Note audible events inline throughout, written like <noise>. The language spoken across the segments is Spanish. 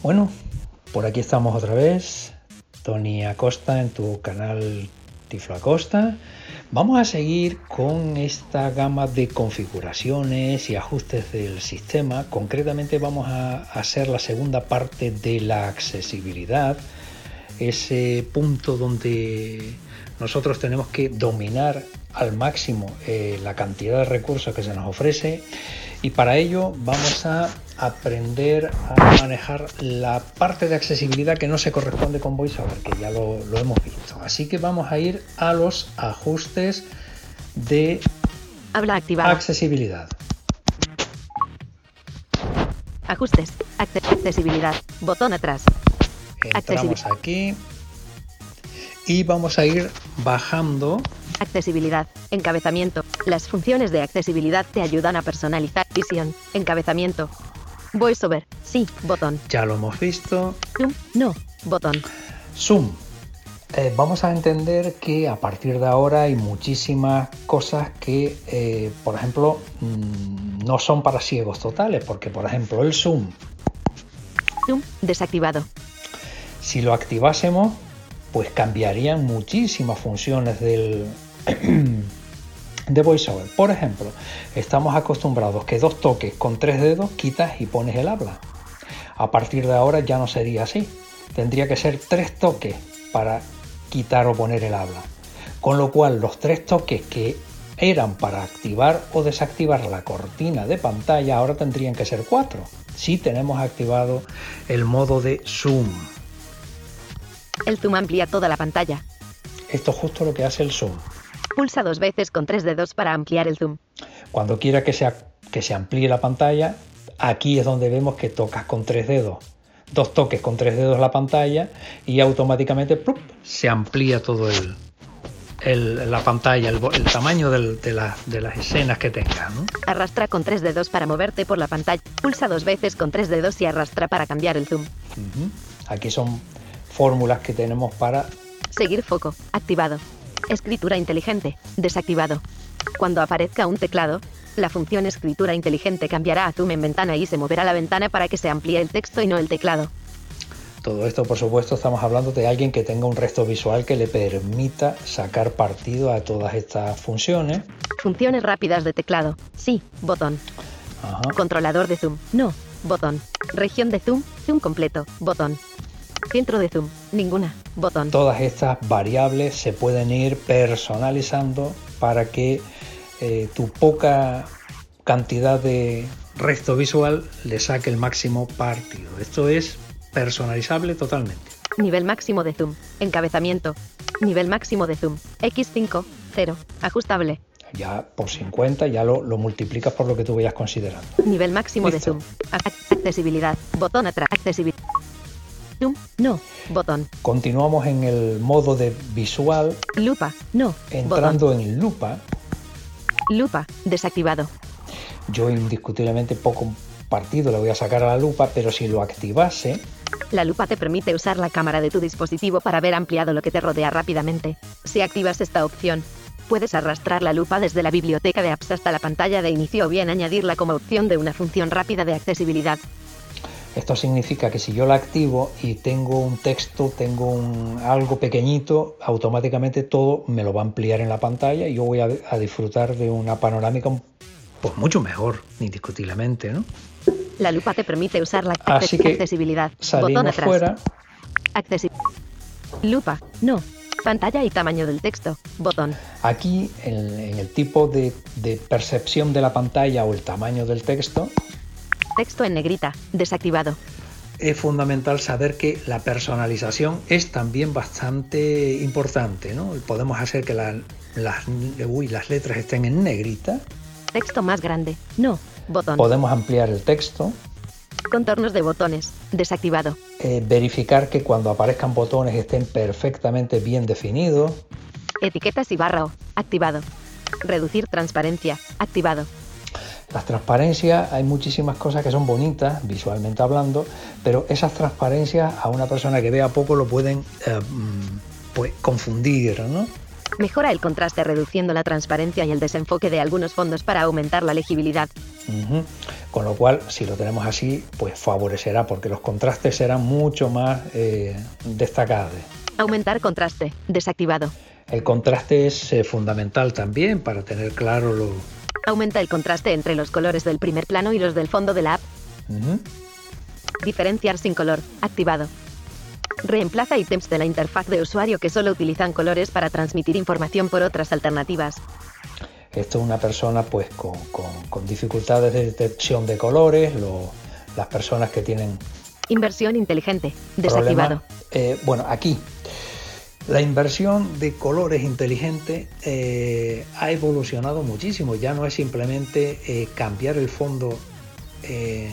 Bueno, por aquí estamos otra vez. Tony Acosta en tu canal Tiflo Acosta. Vamos a seguir con esta gama de configuraciones y ajustes del sistema. Concretamente vamos a hacer la segunda parte de la accesibilidad. Ese punto donde nosotros tenemos que dominar al máximo eh, la cantidad de recursos que se nos ofrece y para ello vamos a aprender a manejar la parte de accesibilidad que no se corresponde con VoiceOver, que ya lo, hemos visto. Así que vamos a ir a los ajustes de Habla activada. accesibilidad. Ajustes, accesibilidad, botón atrás. Entramos aquí y vamos a ir bajando Accesibilidad. Encabezamiento. Las funciones de accesibilidad te ayudan a personalizar. Visión. Encabezamiento. VoiceOver. Sí. Botón. Ya lo hemos visto. Zoom. No. Botón. Zoom. Eh, vamos a entender que a partir de ahora hay muchísimas cosas que, eh, por ejemplo, mm, no son para ciegos totales, porque, por ejemplo, el zoom. Zoom desactivado. Si lo activásemos, pues cambiarían muchísimas funciones del, <clears throat> de VoiceOver. Por ejemplo, estamos acostumbrados que dos toques con tres dedos quitas y pones el habla. A partir de ahora ya no sería así. Tendría que ser tres toques para quitar o poner el habla. Con lo cual los tres toques que eran para activar o desactivar la cortina de pantalla ahora tendrían que ser cuatro. Si tenemos activado el modo de zoom. El zoom amplía toda la pantalla. Esto es justo lo que hace el zoom. Pulsa dos veces con tres dedos para ampliar el zoom. Cuando quiera que, que se amplíe la pantalla, aquí es donde vemos que tocas con tres dedos. Dos toques con tres dedos la pantalla y automáticamente se amplía todo el, la pantalla, el, tamaño de, las escenas que tengas. Arrastra con tres dedos para moverte por la pantalla. Pulsa dos veces con tres dedos y arrastra para cambiar el zoom. Aquí son fórmulas que tenemos para... Seguir foco, activado. Escritura inteligente, desactivado. Cuando aparezca un teclado, la función escritura inteligente cambiará a zoom en ventana y se moverá la ventana para que se amplíe el texto y no el teclado. Todo esto, por supuesto, estamos hablando de alguien que tenga un resto visual que le permita sacar partido a todas estas funciones. Funciones rápidas de teclado. Sí, botón. Controlador de zoom. No, botón. Región de zoom. Zoom completo. Botón. Filtro de zoom. Ninguna. Botón. Todas estas variables se pueden ir personalizando para que eh, tu poca cantidad de resto visual le saque el máximo partido. Esto es personalizable totalmente. Nivel máximo de zoom. Encabezamiento. Nivel máximo de zoom. X5. 0. Ajustable. Ya por 50 ya lo, multiplicas por lo que tú vayas considerando. Nivel máximo de zoom. Accesibilidad. Botón atrás. Accesibilidad. No. Botón. Continuamos en el modo de visual. Lupa. No. Entrando en lupa. Lupa. Desactivado. Yo indiscutiblemente poco partido le voy a sacar a la lupa, pero si lo activase... La lupa te permite usar la cámara de tu dispositivo para ver ampliado lo que te rodea rápidamente. Si activas esta opción, puedes arrastrar la lupa desde la biblioteca de apps hasta la pantalla de inicio o bien añadirla como opción de una función rápida de accesibilidad. Esto significa que si yo la activo y tengo un texto, tengo un, algo pequeñito, automáticamente todo me lo va a ampliar en la pantalla y yo voy a, disfrutar de una panorámica pues mucho mejor, indiscutiblemente, ¿no? La lupa te permite usar la accesibilidad. Botón atrás. fuera. Lupa. No. Pantalla y tamaño del texto. Botón. Aquí, en, el tipo de, de percepción de la pantalla o el tamaño del texto, Texto en negrita, desactivado. Es fundamental saber que la personalización es también bastante importante, ¿no? Podemos hacer que las, las letras estén en negrita. Texto más grande, no, botón. Podemos ampliar el texto. Contornos de botones, desactivado. Eh, verificar que cuando aparezcan botones estén perfectamente bien definidos. Etiquetas y barra O, activado. Reducir transparencia, activado. Las transparencias, hay muchísimas cosas que son bonitas, visualmente hablando, pero esas transparencias a una persona que vea poco lo pueden eh, mm, pues, confundir, ¿no? Mejora el contraste reduciendo la transparencia y el desenfoque de algunos fondos para aumentar la legibilidad. Con lo cual, si lo tenemos así, pues favorecerá porque los contrastes serán mucho más eh, destacados. Aumentar contraste, desactivado. El contraste es eh, fundamental también para tener claro lo... Aumenta el contraste entre los colores del primer plano y los del fondo de la app. Diferenciar sin color, activado. Reemplaza ítems de la interfaz de usuario que solo utilizan colores para transmitir información por otras alternativas. Esto es una persona pues con, con- con dificultades de detección de colores, lo- las personas que tienen Inversión inteligente, desactivado. Eh, bueno, aquí la inversión de colores inteligente eh, ha evolucionado muchísimo. Ya no es simplemente eh, cambiar el fondo, eh,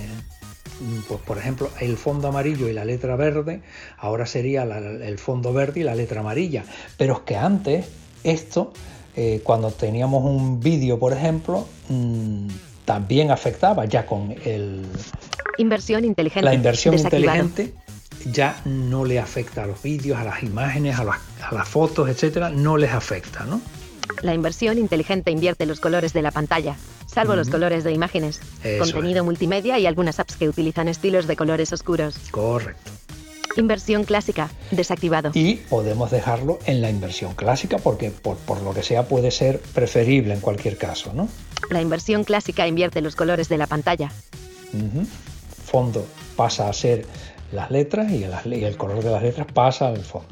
pues, por ejemplo, el fondo amarillo y la letra verde, ahora sería la- el fondo verde y la letra amarilla. Pero es que antes esto, eh, cuando teníamos un vídeo, por ejemplo, mm, también afectaba ya con el, Inversión inteligente, la inversión inteligente ya no le afecta a los vídeos, a las imágenes, a las, a las fotos, etcétera, no les afecta, ¿no? La inversión inteligente invierte los colores de la pantalla, salvo los colores de imágenes, Eso contenido multimedia y algunas apps que utilizan estilos de colores oscuros. Correcto. Inversión clásica, desactivado. Y podemos dejarlo en la inversión clásica porque por, por lo que sea puede ser preferible en cualquier caso, ¿no? La inversión clásica invierte los colores de la pantalla. Fondo pasa a ser las letras y el, y el color de las letras pasa al fondo.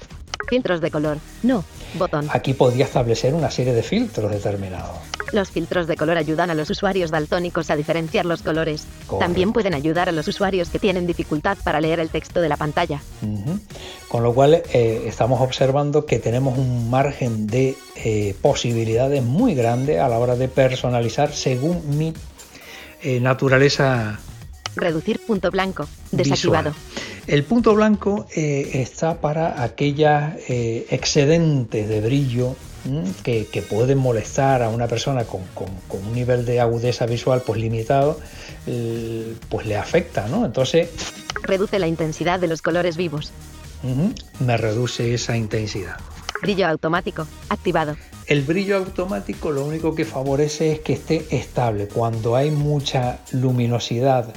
Filtros de color, no, botón. Aquí podría establecer una serie de filtros determinados. Los filtros de color ayudan a los usuarios daltónicos a diferenciar los colores. Correcto. También pueden ayudar a los usuarios que tienen dificultad para leer el texto de la pantalla. Con lo cual eh, estamos observando que tenemos un margen de eh, posibilidades muy grande a la hora de personalizar según mi eh, naturaleza Reducir punto blanco, desactivado. visual. El punto blanco eh, está para aquellas eh, excedentes de brillo que, que pueden molestar a una persona con, con- con un nivel de agudeza visual pues limitado, eh, pues le afecta, ¿no? Entonces Reduce la intensidad de los colores vivos. me reduce esa intensidad. Brillo automático, activado. El brillo automático lo único que favorece es que esté estable. Cuando hay mucha luminosidad,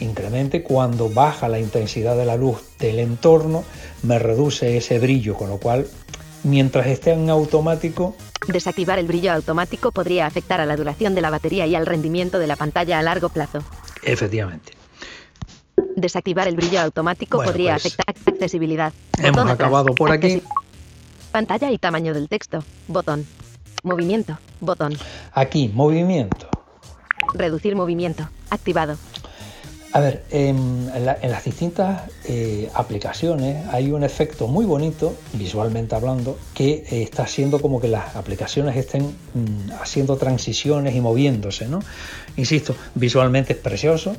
incremente. Cuando baja la intensidad de la luz del entorno, me reduce ese brillo. Con lo cual, mientras esté en automático, Desactivar el brillo automático podría afectar a la duración de la batería y al rendimiento de la pantalla a largo plazo. efectivamente. Desactivar el brillo automático Bueno, podría pues, afectar accesibilidad. hemos acabado por aquí. Pantalla y tamaño del texto. Botón. Movimiento. Botón. Aquí, movimiento. Reducir movimiento. Activado. A ver, en, la- en las distintas eh, aplicaciones hay un efecto muy bonito, visualmente hablando, que eh, está haciendo como que las aplicaciones estén mm, haciendo transiciones y moviéndose, ¿no? Insisto, visualmente es precioso,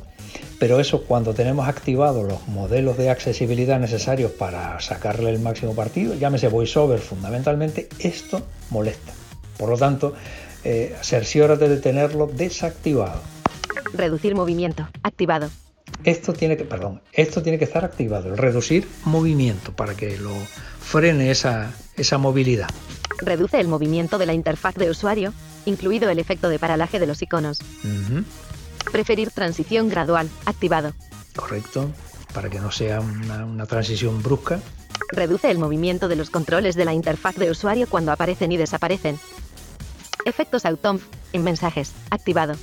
pero eso cuando tenemos activados los modelos de accesibilidad necesarios para sacarle el máximo partido, llámese VoiceOver fundamentalmente, esto molesta. Por lo tanto, eh, cerciórate de tenerlo desactivado. Reducir movimiento. Activado. Esto tiene que, perdón, esto tiene que estar activado, el reducir movimiento para que lo frene esa, esa movilidad. Reduce el movimiento de la interfaz de usuario, incluido el efecto de paralaje de los iconos. Preferir transición gradual. Activado. Correcto, para que no sea una, una transición brusca. Reduce el movimiento de los controles de la interfaz de usuario cuando aparecen y desaparecen. Efectos Automf en mensajes. Activado.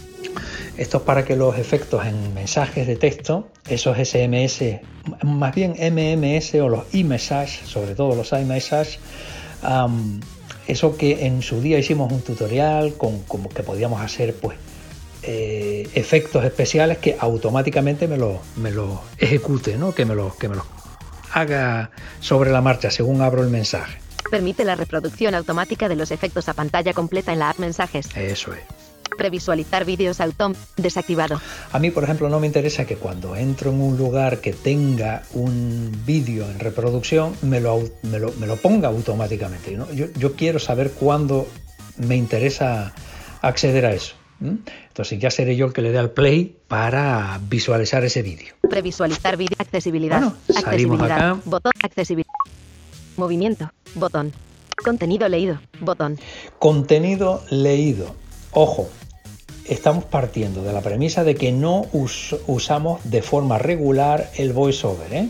Esto es para que los efectos en mensajes de texto, esos SMS, más bien MMS o los iMessage, sobre todo los iMessage, eso que en su día hicimos un tutorial con como que podíamos hacer pues eh, efectos especiales que automáticamente me lo, me lo ejecute, ¿no? que me lo, que me lo haga sobre la marcha según abro el mensaje. Permite la reproducción automática de los efectos a pantalla completa en la app Mensajes. Eso es. Previsualizar vídeos Automf desactivado. A mí, por ejemplo, no me interesa que cuando entro en un lugar que tenga un vídeo en reproducción, me lo, me lo, me lo ponga automáticamente. ¿no? Yo, yo quiero saber cuándo me interesa acceder a eso. Entonces ya seré yo el que le dé al play para visualizar ese vídeo. Previsualizar vídeo. Accesibilidad. Bueno, salimos accesibilidad. acá. Botón. Accesibilidad. Movimiento. Botón. Contenido leído. Botón. Contenido leído. Ojo, estamos partiendo de la premisa de que no us- usamos de forma regular el voiceover. ¿eh?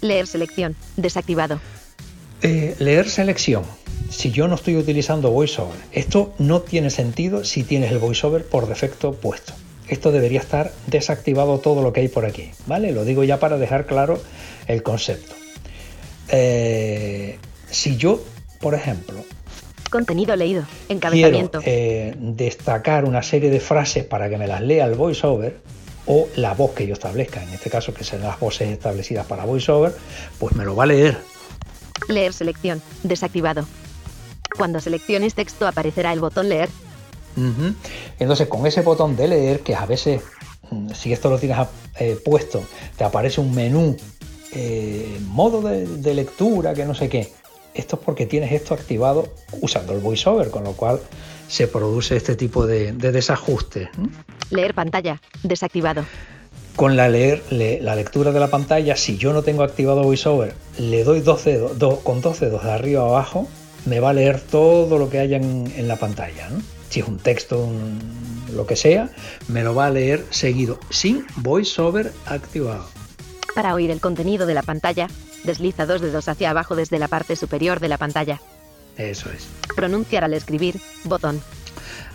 Leer selección. Desactivado. Eh, leer selección. Si yo no estoy utilizando VoiceOver, esto no tiene sentido si tienes el VoiceOver por defecto puesto. Esto debería estar desactivado todo lo que hay por aquí, ¿vale? Lo digo ya para dejar claro el concepto. Eh, si yo, por ejemplo, Contenido leído. quiero Encabezamiento. eh, destacar una serie de frases para que me las lea el VoiceOver o la voz que yo establezca, en este caso que serán las voces establecidas para VoiceOver, pues me lo va a leer Leer selección. Desactivado. Cuando selecciones texto aparecerá el botón leer. Entonces, con ese botón de leer, que a veces, mm, si esto lo tienes eh, puesto, te aparece un menú, eh, modo de, de lectura, que no sé qué. Esto es porque tienes esto activado usando el VoiceOver, con lo cual se produce este tipo de, de desajustes. ¿no? Leer pantalla. Desactivado. Con la, leer, le- la lectura de la pantalla, si yo no tengo activado VoiceOver, le doy dos dedos, do- con dos dedos de arriba a abajo, me va a leer todo lo que haya en, en la pantalla. ¿no? Si es un texto, un- lo que sea, me lo va a leer seguido, sin VoiceOver activado. Para oír el contenido de la pantalla, desliza dos dedos hacia abajo desde la parte superior de la pantalla. Eso es. Pronunciar al escribir. Botón.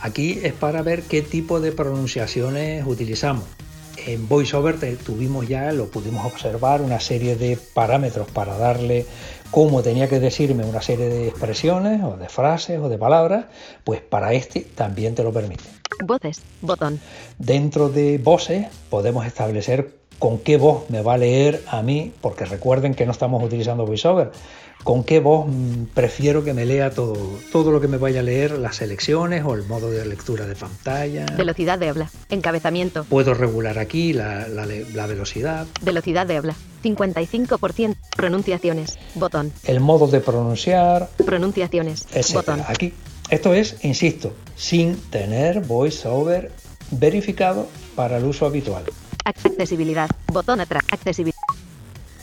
Aquí es para ver qué tipo de pronunciaciones utilizamos. En VoiceOver tuvimos ya, lo pudimos observar, una serie de parámetros para darle cómo tenía que decirme una serie de expresiones o de frases o de palabras, pues para este también te lo permite. Voces. Botón. Dentro de voces podemos establecer con qué voz me va a leer a mí, porque recuerden que no estamos utilizando VoiceOver, con qué voz mm, prefiero que me lea todo, todo lo que me vaya a leer, las selecciones o el modo de lectura de pantalla. Velocidad de habla. Encabezamiento. Puedo regular aquí la, la le- la velocidad, Velocidad de habla. 55%. Pronunciaciones. Botón. el modo de pronunciar, Pronunciaciones. Botón. Aquí, esto es, insisto, sin tener VoiceOver verificado para el uso habitual. Accesibilidad. Botón atrás. Accesibilidad.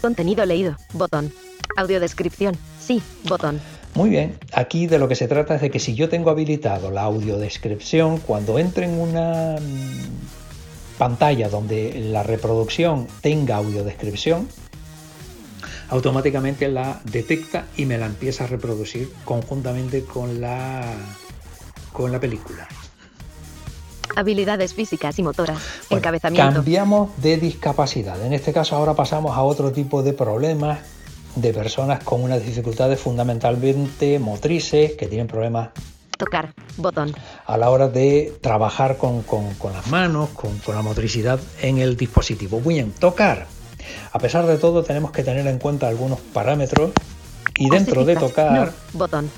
Contenido leído. Botón. Audiodescripción. Sí. Botón. Muy bien, aquí de lo que se trata es de que si yo tengo habilitado la audiodescripción, cuando entre en una mm, pantalla donde la reproducción tenga audiodescripción, automáticamente la detecta y me la empieza a reproducir conjuntamente con la, con la película. Habilidades físicas y motoras. Bueno, Encabezamiento. Cambiamos de discapacidad. En este caso ahora pasamos a otro tipo de problemas de personas con unas dificultades fundamentalmente motrices, que tienen problemas Tocar. Botón. a la hora de trabajar con, con- con las manos, con, con la motricidad en el dispositivo. Bien, tocar. A pesar de todo, tenemos que tener en cuenta algunos parámetros y dentro de tocar, No. Botón.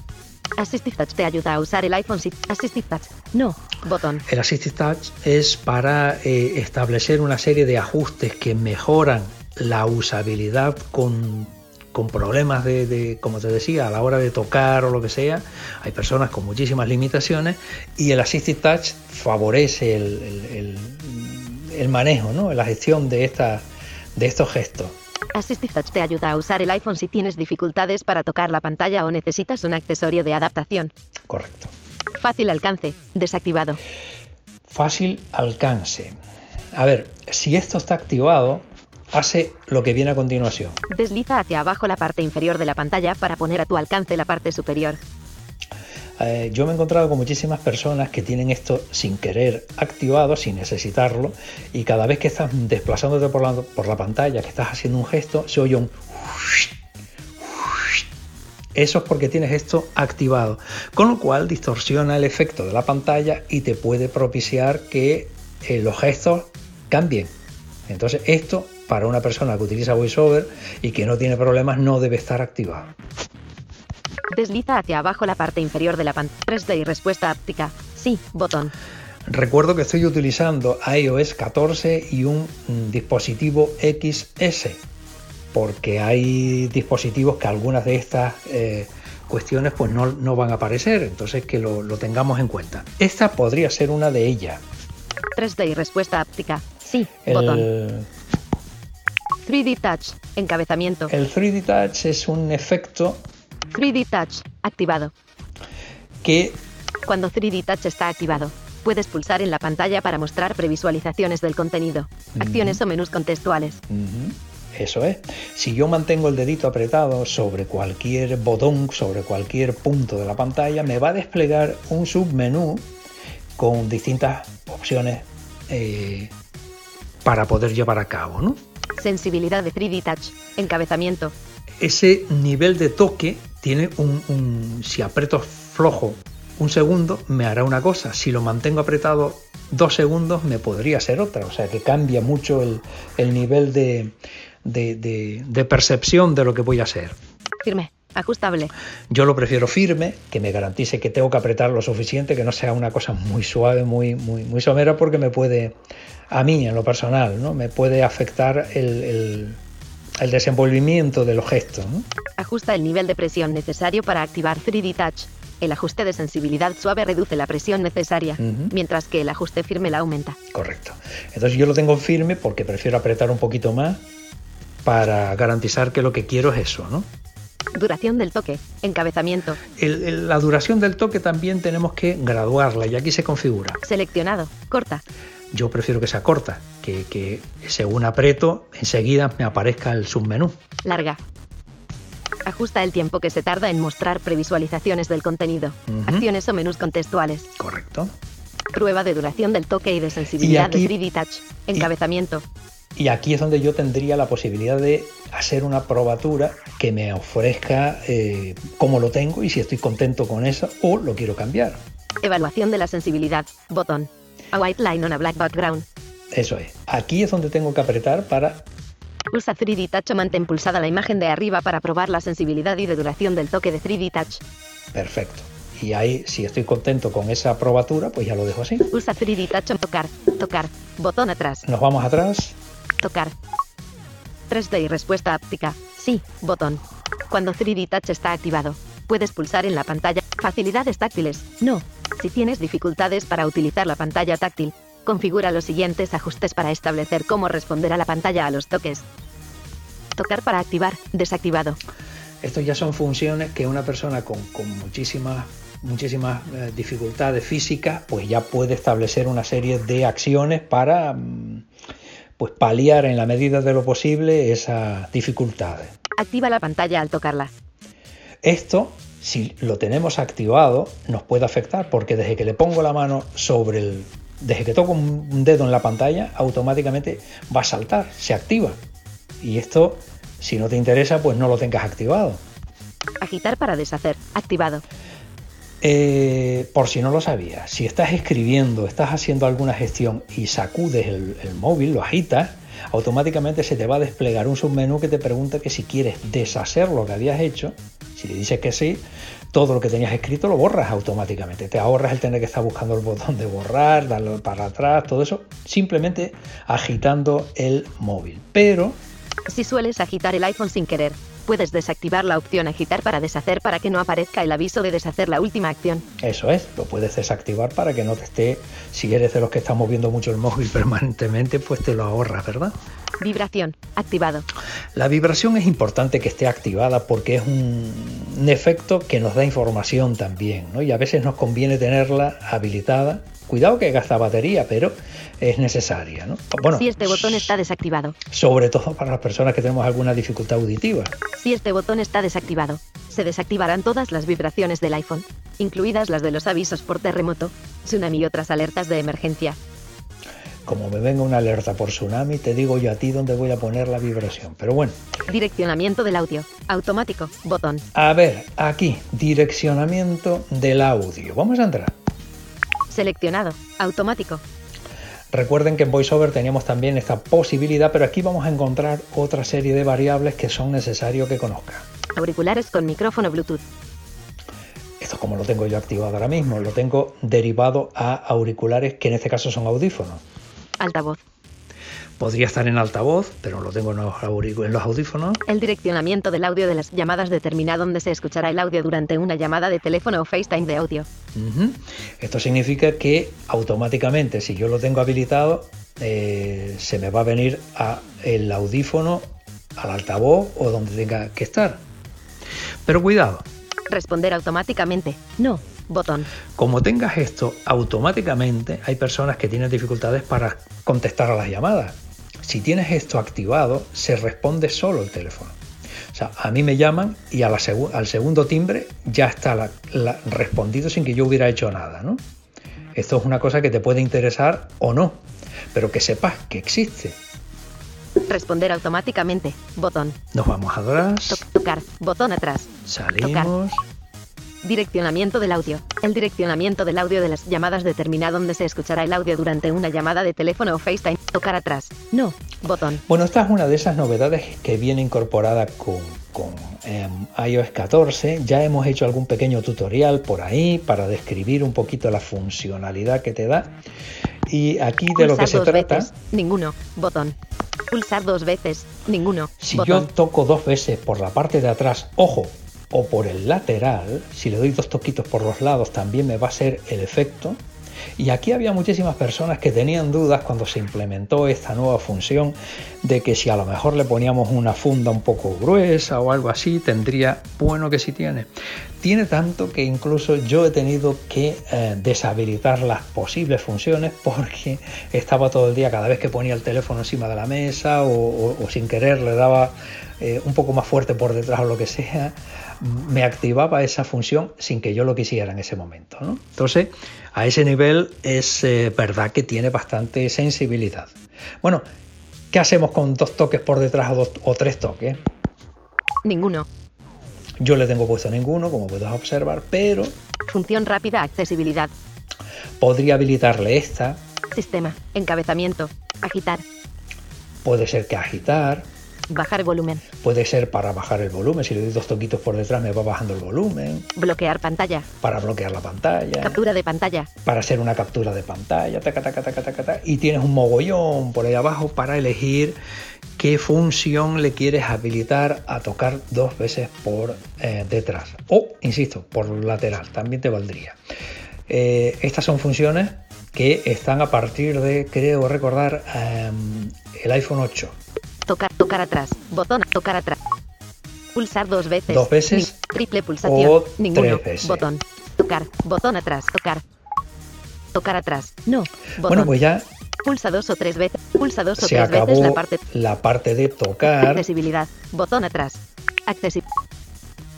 Assistive Touch te ayuda a usar el iPhone. si- Assistive Touch. No. Botón. el Assistive Touch es para eh, establecer una serie de ajustes que mejoran la usabilidad con, con problemas de, como te decía, a la hora de tocar o lo que sea. Hay personas con muchísimas limitaciones y el Assistive Touch favorece el, el- el- el manejo, ¿no? la gestión de, esta, de estos gestos. Assistive Touch te ayuda a usar el iPhone si tienes dificultades para tocar la pantalla o necesitas un accesorio de adaptación. Correcto. Fácil alcance. Desactivado. Fácil alcance. A ver, si esto está activado, hace lo que viene a continuación. Desliza hacia abajo la parte inferior de la pantalla para poner a tu alcance la parte superior. Eh, yo me he encontrado con muchísimas personas que tienen esto sin querer activado, sin necesitarlo, y cada vez que estás desplazándote por la, pantalla, que estás haciendo un gesto, se oye un... Eso es porque tienes esto activado, con lo cual distorsiona el efecto de la pantalla y te puede propiciar que eh, los gestos cambien. Entonces esto, para una persona que utiliza VoiceOver y que no tiene problemas, no debe estar activado. Desliza hacia abajo la parte inferior de la pantalla. 3D y respuesta áptica. Sí. Botón. Recuerdo que estoy utilizando iOS 14 y un mm, dispositivo XS, porque hay dispositivos que algunas de estas eh, cuestiones pues no, no van a aparecer, entonces que lo, lo tengamos en cuenta. Esta podría ser una de ellas. 3D y respuesta áptica. Sí. Botón. El, 3D Touch. Encabezamiento. el 3D Touch es un efecto 3D Touch. Activado. que Cuando 3D Touch está activado, Puedes pulsar en la pantalla para mostrar previsualizaciones del contenido, acciones o menús contextuales. Eso es. Si yo mantengo el dedito apretado sobre cualquier botón, sobre cualquier punto de la pantalla, me va a desplegar un submenú con distintas opciones eh, para poder llevar a cabo. ¿no? Sensibilidad de 3D Touch. Encabezamiento. Ese nivel de toque tiene un, un- Si aprieto flojo un segundo, me hará una cosa. Si lo mantengo apretado dos segundos, me podría hacer otra. O sea que cambia mucho el, el nivel de, de- de- de percepción de lo que voy a hacer. Firme. Ajustable. Yo lo prefiero firme, que me garantice que tengo que apretar lo suficiente, que no sea una cosa muy suave, muy, muy, muy somera, porque me puede, a mí en lo personal, ¿no? me puede afectar el, el- el desenvolvimiento de los gestos. ¿no? Ajusta el nivel de presión necesario para activar 3D Touch. El ajuste de sensibilidad suave reduce la presión necesaria, mientras que el ajuste firme la aumenta. Correcto. Entonces yo lo tengo firme porque prefiero apretar un poquito más para garantizar que lo que quiero es eso. ¿no? Duración del toque. Encabezamiento. El- el- la duración del toque también tenemos que graduarla y aquí se configura. Seleccionado. Corta. Yo prefiero que sea corta, que, que según aprieto enseguida me aparezca el submenú. Larga. Ajusta el tiempo que se tarda en mostrar previsualizaciones del contenido, acciones o menús contextuales. Correcto. Prueba de duración del toque y de sensibilidad aquí- de 3D Touch. Encabezamiento. Y aquí es donde yo tendría la posibilidad de hacer una probatura que me ofrezca eh, cómo lo tengo y si estoy contento con eso o lo quiero cambiar. Evaluación de la sensibilidad. Botón. A white line on a black background. Eso es. Aquí es donde tengo que apretar para... Usa 3D Touch o mantén pulsada la imagen de arriba para probar la sensibilidad y de duración del toque de 3D Touch. Perfecto. Y ahí, si estoy contento con esa probatura, pues ya lo dejo así. Usa 3D Touch o tocar. Tocar. Botón atrás. Nos vamos atrás. Tocar. 3D y respuesta áptica. Sí, botón. Cuando 3D Touch está activado, puedes pulsar en la pantalla. Facilidades táctiles. No. Si tienes dificultades para utilizar la pantalla táctil, configura los siguientes ajustes para establecer cómo responderá la pantalla a los toques. Tocar para activar. Desactivado. Estos ya son funciones que una persona con, con muchísimas, muchísimas eh, dificultades físicas, pues ya puede establecer una serie de acciones para mm, pues paliar en la medida de lo posible esas dificultades. Activa la pantalla al tocarla. Esto, si lo tenemos activado, nos puede afectar porque desde que le pongo la mano sobre el... Desde que toco un dedo en la pantalla, automáticamente va a saltar, se activa. Y esto, si no te interesa, pues no lo tengas activado. Agitar para deshacer. Activado. Eh, por si no lo sabías, si estás escribiendo, estás haciendo alguna gestión y sacudes el, el móvil, lo agitas, automáticamente se te va a desplegar un submenú que te pregunta que si quieres deshacer lo que habías hecho, si le dices que sí, todo lo que tenías escrito lo borras automáticamente. Te ahorras el tener que estar buscando el botón de borrar, darle para atrás, todo eso, simplemente agitando el móvil. Pero Si sueles agitar el iPhone sin querer, puedes desactivar la opción agitar para deshacer para que no aparezca el aviso de deshacer la última acción. Eso es, lo puedes desactivar para que no te esté, si eres de los que están moviendo mucho el móvil <laughs> permanentemente, pues te lo ahorras, ¿verdad? Vibración. Activado. La vibración es importante que esté activada porque es un, un efecto que nos da información también, ¿no? Y a veces nos conviene tenerla habilitada. Cuidado que gasta batería, pero es necesaria, ¿no? Bueno, si este botón está desactivado. sobre todo para las personas que tenemos alguna dificultad auditiva. Si este botón está desactivado, se desactivarán todas las vibraciones del iPhone, incluidas las de los avisos por terremoto, tsunami y otras alertas de emergencia. Como me venga una alerta por tsunami, te digo yo a ti dónde voy a poner la vibración. Pero bueno, Direccionamiento del audio. Automático. Botón. a ver, aquí, direccionamiento del audio. Vamos a entrar. Seleccionado. Automático. Recuerden que en VoiceOver teníamos también esta posibilidad, pero aquí vamos a encontrar otra serie de variables que son necesarios que conozca. Auriculares con micrófono Bluetooth. Esto como lo tengo yo activado ahora mismo, lo tengo derivado a auriculares que en este caso son audífonos. Altavoz. Podría estar en altavoz, pero lo tengo en los, auric- en los audífonos. El direccionamiento del audio de las llamadas determina dónde se escuchará el audio durante una llamada de teléfono o FaceTime de audio. Esto significa que automáticamente, si yo lo tengo habilitado, eh, se me va a venir a el audífono, al altavoz o donde tenga que estar. Pero cuidado, Responder automáticamente. No. botón. Como tengas esto automáticamente, hay personas que tienen dificultades para contestar a las llamadas. Si tienes esto activado, se responde solo el teléfono. O sea, a mí me llaman y a la al segundo timbre ya está la, respondido sin que yo hubiera hecho nada, ¿no? Esto es una cosa que te puede interesar o no, pero que sepas que existe. Responder automáticamente. Botón. Nos vamos atrás. tocar. Botón atrás. Salimos. Direccionamiento del audio. El direccionamiento del audio de las llamadas determina dónde se escuchará el audio durante una llamada de teléfono o FaceTime. Tocar atrás. No. Botón. Bueno, esta es una de esas novedades que viene incorporada con, em, iOS 14. Ya hemos hecho algún pequeño tutorial por ahí para describir un poquito la funcionalidad que te da. Y aquí de lo que se trata... Ninguno. Botón. Pulsar dos veces. Ninguno. Si yo toco dos veces por la parte de atrás, ojo, o por el lateral, si le doy dos toquitos por los lados también me va a ser el efecto. Y aquí había muchísimas personas que tenían dudas cuando se implementó esta nueva función de que si a lo mejor le poníamos una funda un poco gruesa o algo así, tendría, bueno que sí tiene. Tiene tanto que incluso yo he tenido que eh, deshabilitar las posibles funciones porque estaba todo el día, cada vez que ponía el teléfono encima de la mesa o, sin querer le daba eh, un poco más fuerte por detrás o lo que sea, me activaba esa función sin que yo lo quisiera en ese momento. Entonces, a ese nivel es eh, verdad que tiene bastante sensibilidad. Bueno, ¿qué hacemos con dos toques por detrás o, o tres toques? Ninguno. Yo le tengo puesto ninguno, como puedes observar, pero... Función rápida, accesibilidad. Podría habilitarle esta. Sistema, encabezamiento, agitar. Puede ser que agitar. Bajar volumen. Puede ser para bajar el volumen. Si le doy dos toquitos por detrás me va bajando el volumen. Bloquear pantalla. Para bloquear la pantalla. Captura de pantalla. Para hacer una captura de pantalla. Taca, taca, taca, taca, y tienes un mogollón por ahí abajo para elegir qué función le quieres habilitar a tocar dos veces por eh, detrás. O, insisto, por lateral. También te valdría. Eh, estas son funciones que están a partir de, creo recordar, em, el iPhone 8. Tocar, tocar atrás. Botón, tocar atrás. Pulsar dos veces. Dos veces. triple pulsación. Ninguno. Botón. Tocar. Botón atrás. Tocar. Tocar atrás. No. Botón. Bueno, pues ya. Pulsa dos o tres veces. Pulsa dos o tres veces la parte. La parte de tocar. Accesibilidad. Botón atrás. Accesibilidad.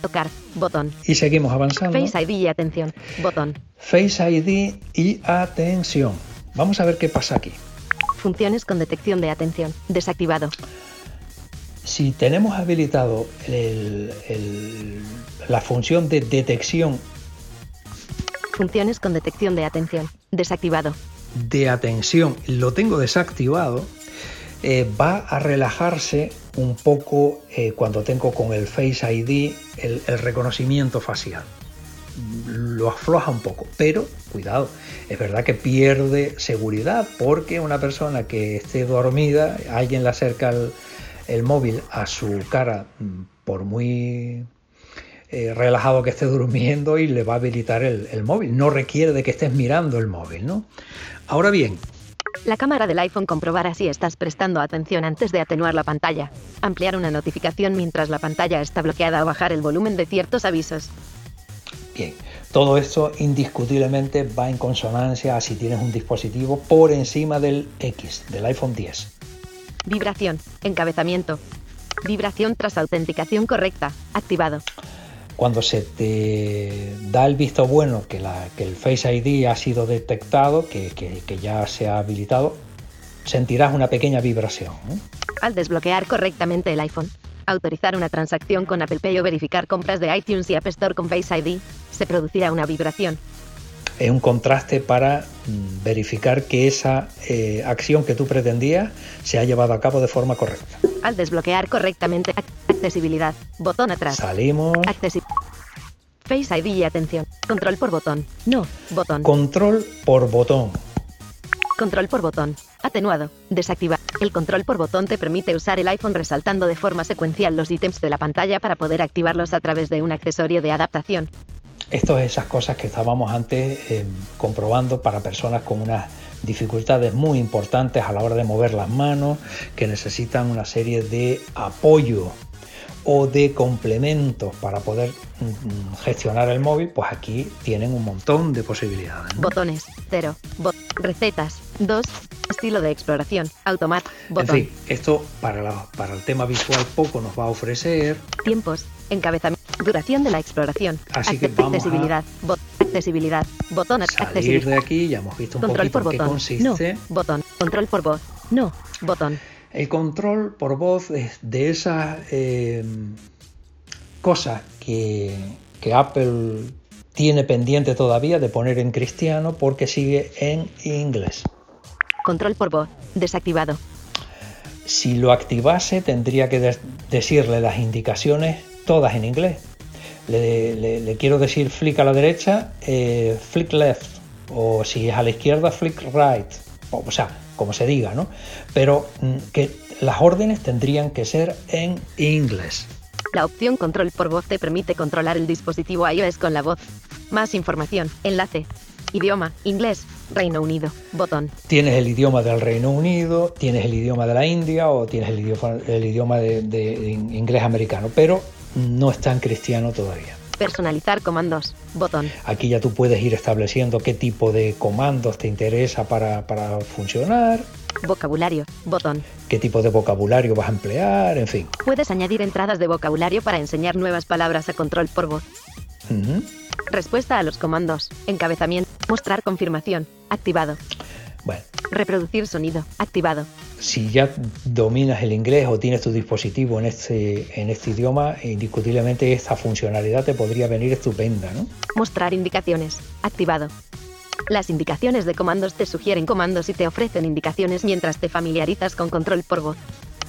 Tocar. Botón. Y seguimos avanzando. Face ID y atención. Botón. Face ID y atención. Vamos a ver qué pasa aquí. Funciones con detección de atención. Desactivado. Si tenemos habilitado la función de detección. Funciones con detección de atención. Desactivado. De atención lo tengo desactivado. Eh, va a relajarse un poco eh, cuando tengo con el Face ID el reconocimiento facial lo afloja un poco, pero cuidado, es verdad que pierde seguridad porque una persona que esté dormida, alguien le acerca el, móvil a su cara mm, por muy eh, relajado que esté durmiendo y le va a habilitar el, el, móvil. No requiere de que estés mirando el móvil, ¿no? Ahora bien. La cámara del iPhone comprobará si estás prestando atención antes de atenuar la pantalla, ampliar una notificación mientras la pantalla está bloqueada o bajar el volumen de ciertos avisos. Bien, todo esto indiscutiblemente va en consonancia a si tienes un dispositivo por encima del X, del iPhone 10. Vibración, encabezamiento. Vibración tras autenticación correcta, activado. Cuando se te da el visto bueno que, la, que el Face ID ha sido detectado, que, que, ya se ha habilitado, sentirás una pequeña vibración. Al desbloquear correctamente el iPhone, autorizar una transacción con Apple Pay o verificar compras de iTunes y App Store con Face ID, se producirá una vibración. Es un contraste para mm, verificar que esa eh, acción que tú pretendías se ha llevado a cabo de forma correcta. Al desbloquear correctamente accesibilidad, botón atrás. Salimos. Face ID y atención. Control por botón. No, botón. Control por botón. Control por botón. Atenuado. Desactiva. El control por botón te permite usar el iPhone resaltando de forma secuencial los ítems de la pantalla para poder activarlos a través de un accesorio de adaptación. Esto es esas cosas que estábamos antes eh, comprobando para personas con unas dificultades muy importantes a la hora de mover las manos, que necesitan una serie de apoyo o de complementos para poder mm, gestionar el móvil, pues aquí tienen un montón de posibilidades. ¿no? Botones. 0. recetas. 2. Estilo de exploración. Automat. Botón. En fin, esto para, la- para el tema visual poco nos va a ofrecer. Tiempos. Encabezamiento. Duración de la exploración. Así que vamos a accesibilidad. Bot- accesibilidad. Botón. Salir accesibilidad. de aquí, ya hemos visto un Control poquito por en qué botón. consiste. No. Botón. Control por voz. No. Botón. El control por voz es de esas eh, cosas que, que Apple tiene pendiente todavía de poner en cristiano porque sigue en inglés. Control por voz. Desactivado. Si lo activase tendría que decirle las indicaciones todas en inglés. Le, le- le quiero decir flick a la derecha, eh, flick left, o si es a la izquierda, flick right, o, o sea, como se diga, ¿no? Pero mm, que las órdenes tendrían que ser en inglés. La opción control por voz te permite controlar el dispositivo iOS con la voz. Más información. Enlace. Idioma. Inglés. Reino Unido. Botón. Tienes el idioma del Reino Unido, tienes el idioma de la India o tienes el idioma, el idioma de, de inglés americano, pero no está en cristiano todavía. Personalizar comandos. Botón. Aquí ya tú puedes ir estableciendo qué tipo de comandos te interesa para, para funcionar, Vocabulario. Botón. qué tipo de vocabulario vas a emplear, en fin. Puedes añadir entradas de vocabulario para enseñar nuevas palabras a control por voz. Respuesta a los comandos. Encabezamiento. Mostrar confirmación. Activado. Bueno, Reproducir sonido. Activado. si ya dominas el inglés o tienes tu dispositivo en este, en este idioma, indiscutiblemente esta funcionalidad te podría venir estupenda, ¿no? Mostrar indicaciones. Activado. Las indicaciones de comandos te sugieren comandos y te ofrecen indicaciones mientras te familiarizas con control por voz.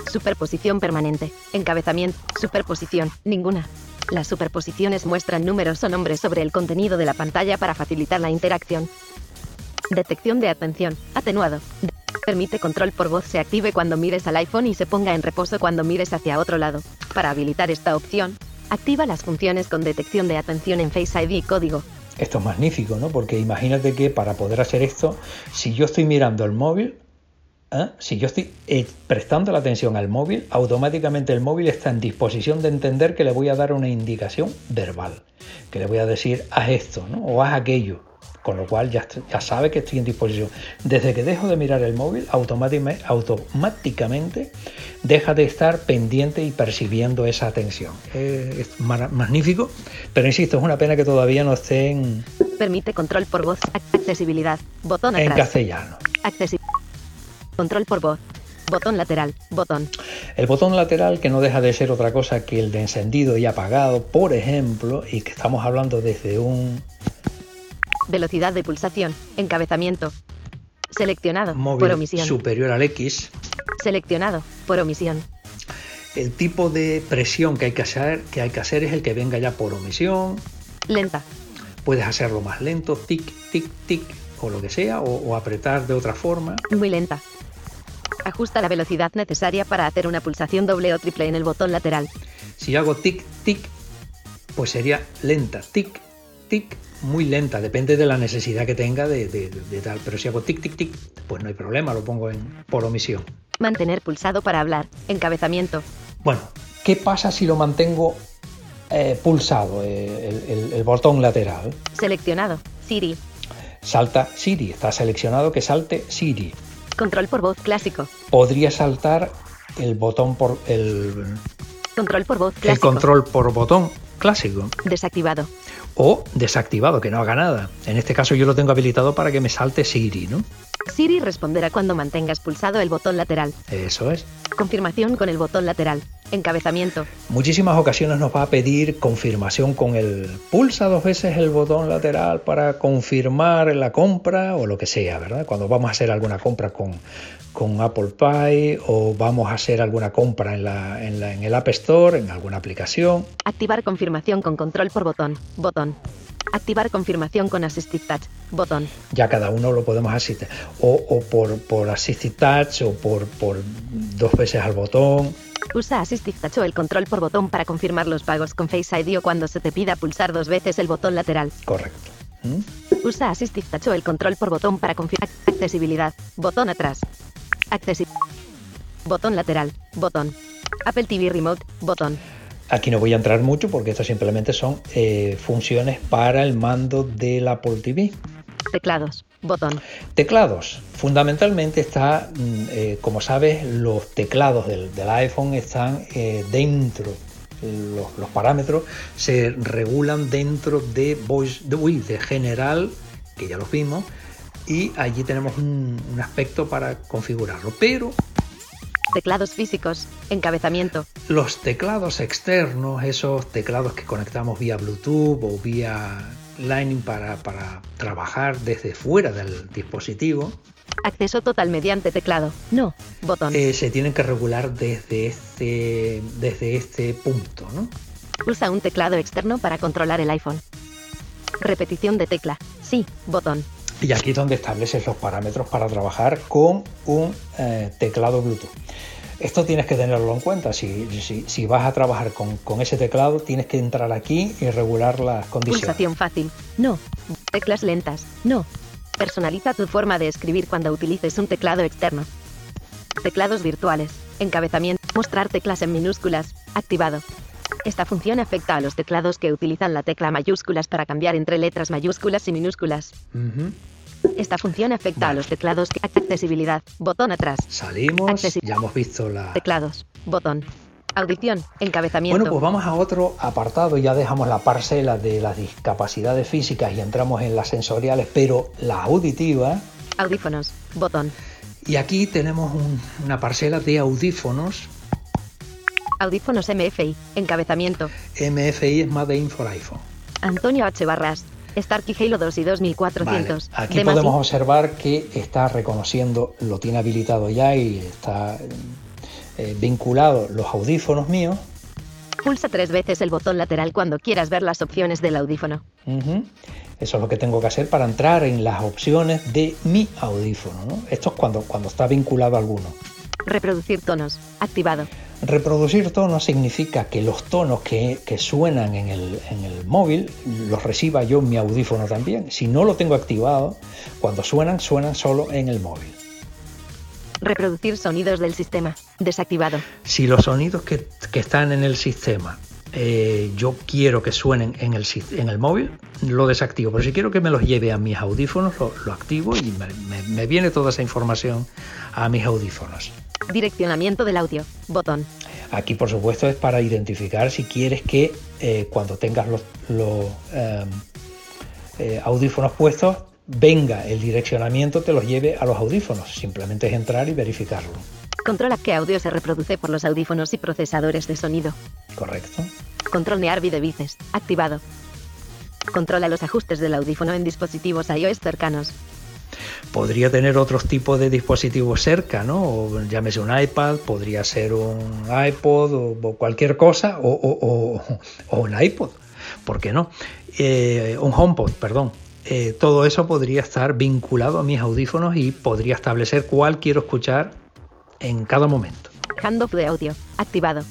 Superposición permanente. Encabezamiento. Superposición. Ninguna. Las superposiciones muestran números o nombres sobre el contenido de la pantalla para facilitar la interacción. Detección de atención. Atenuado. Permite control por voz se active cuando mires al iPhone y se ponga en reposo cuando mires hacia otro lado. Para habilitar esta opción, activa las funciones con detección de atención en Face ID y código. Esto es magnífico, ¿no? Porque imagínate que para poder hacer esto, si yo estoy mirando el móvil, ¿eh? si yo estoy eh, prestando la atención al móvil, automáticamente el móvil está en disposición de entender que le voy a dar una indicación verbal, que le voy a decir haz esto, ¿no? O haz aquello. Con lo cual ya, ya sabe que estoy en disposición. Desde que dejo de mirar el móvil, automáticame- automáticamente deja de estar pendiente y percibiendo esa atención. Eh, es magnífico, pero insisto, es una pena que todavía no esté en, Permite control por voz. Accesibilidad. Botón en atrás. castellano. Accesi- Control por voz. Botón lateral. Botón. El botón lateral, que no deja de ser otra cosa que el de encendido y apagado, por ejemplo, y que estamos hablando desde un Velocidad de pulsación. Encabezamiento. Seleccionado. Por omisión. superior al X, Seleccionado. Por omisión. el tipo de presión que hay que hacer, que hay que hacer es el que venga ya por omisión. Lenta. Puedes hacerlo más lento, tic, tic, tic, o lo que sea, o, o apretar de otra forma. Muy lenta. Ajusta la velocidad necesaria para hacer una pulsación doble o triple en el botón lateral. Si hago tic, tic, pues sería lenta, tic, tic, muy lenta, depende de la necesidad que tenga de, de- tal. Pero si hago tic, tic, tic, pues no hay problema, lo pongo en, por omisión. Mantener pulsado para hablar. Encabezamiento. Bueno, ¿qué pasa si lo mantengo eh, pulsado, eh, el, el- el botón lateral? Seleccionado. Siri. Salta Siri, está seleccionado que salte Siri. Control por voz clásico. Podría saltar el botón por el, Control por voz el clásico. control por botón clásico Desactivado. O desactivado, que no haga nada. En este caso yo lo tengo habilitado para que me salte Siri, ¿no? Siri responderá cuando mantengas pulsado el botón lateral. Eso es. Confirmación con el botón lateral. Encabezamiento. Muchísimas ocasiones nos va a pedir confirmación con el pulsa dos veces el botón lateral para confirmar la compra o lo que sea, ¿verdad? Cuando vamos a hacer alguna compra con, con Apple Pay o vamos a hacer alguna compra en, la, en, la- en el App Store, en alguna aplicación. Activar confirmación con control por botón. Botón. Activar confirmación con Assistive Touch. Botón. Ya cada uno lo podemos asistir. O, o por, por Assisted Touch o por, por dos veces al botón. Usa Assistive Touch o el control por botón para confirmar los pagos con Face ID o cuando se te pida pulsar dos veces el botón lateral. Correcto. ¿Mm? Usa Assistive Touch o el control por botón para confirmar accesibilidad. Botón atrás. Accesi Botón lateral. Botón. Apple TV Remote. Botón. Aquí no voy a entrar mucho porque esto simplemente son eh, funciones para el mando del Apple TV. Teclados, botón. Teclados. Fundamentalmente está, mm, eh, como sabes, los teclados del, del iPhone están eh, dentro. Los, los, parámetros se regulan dentro de Voice uy, de General, que ya los vimos, y allí tenemos un, un aspecto para configurarlo. Pero Teclados físicos, encabezamiento. Los teclados externos, esos teclados que conectamos vía Bluetooth o vía Lightning para, para trabajar desde fuera del dispositivo. Acceso total mediante teclado. No, botón. Eh, se tienen que regular desde este, desde este punto, ¿no? Usa un teclado externo para controlar el iPhone. Repetición de tecla. Sí, botón. Y aquí es donde estableces los parámetros para trabajar con un eh, teclado Bluetooth. Esto tienes que tenerlo en cuenta. Si, si, si vas a trabajar con, con, ese teclado, tienes que entrar aquí y regular las condiciones. Pulsación fácil. No. Teclas lentas. No. Personaliza tu forma de escribir cuando utilices un teclado externo. Teclados virtuales. Encabezamiento. Mostrar teclas en minúsculas. Activado. Esta función afecta a los teclados que utilizan la tecla mayúsculas para cambiar entre letras mayúsculas y minúsculas. Uh -huh. Esta función afecta vale. a los teclados que accesibilidad, botón atrás. Salimos, Accesi ya hemos visto la teclados, botón. Audición, encabezamiento. Bueno, pues vamos a otro apartado, ya dejamos la parcela de las discapacidades físicas y entramos en las sensoriales, pero la auditiva. Audífonos, botón. Y aquí tenemos un, una parcela de audífonos. Audífonos MFI, encabezamiento. MFI es Made in for iPhone. Antonio H. Barras, Starkey Halo 2 y 2400. Vale. Aquí podemos observar que está reconociendo, lo tiene habilitado ya y está eh, vinculado los audífonos míos. Pulsa tres veces el botón lateral cuando quieras ver las opciones del audífono. Uh -huh. Eso es lo que tengo que hacer para entrar en las opciones de mi audífono. ¿no? Esto es cuando, cuando está vinculado a alguno. Reproducir tonos. Activado. Reproducir tonos significa que los tonos que, que suenan en el, en el, móvil los reciba yo en mi audífono también. Si no lo tengo activado, cuando suenan, suenan solo en el móvil. Reproducir sonidos del sistema. Desactivado. Si los sonidos que, que están en el sistema eh, yo quiero que suenen en el, en el móvil, lo desactivo. Pero si quiero que me los lleve a mis audífonos, lo, lo activo y me, me, me viene toda esa información a mis audífonos. Direccionamiento del audio. Botón. Aquí, por supuesto, es para identificar si quieres que eh, cuando tengas los, los eh, eh, audífonos puestos, venga el direccionamiento, te los lleve a los audífonos. Simplemente es entrar y verificarlo. Controla qué audio se reproduce por los audífonos y procesadores de sonido. Correcto. Control Nearby Devices. Activado. Controla los ajustes del audífono en dispositivos iOS cercanos podría tener otros tipos de dispositivos cerca, ¿no? O, llámese un iPad, podría ser un iPod o, cualquier cosa, o, un iPod, ¿por qué no? Eh, un HomePod, perdón. Eh, todo eso podría estar vinculado a mis audífonos y podría establecer cuál quiero escuchar en cada momento. Handoff de audio, activado.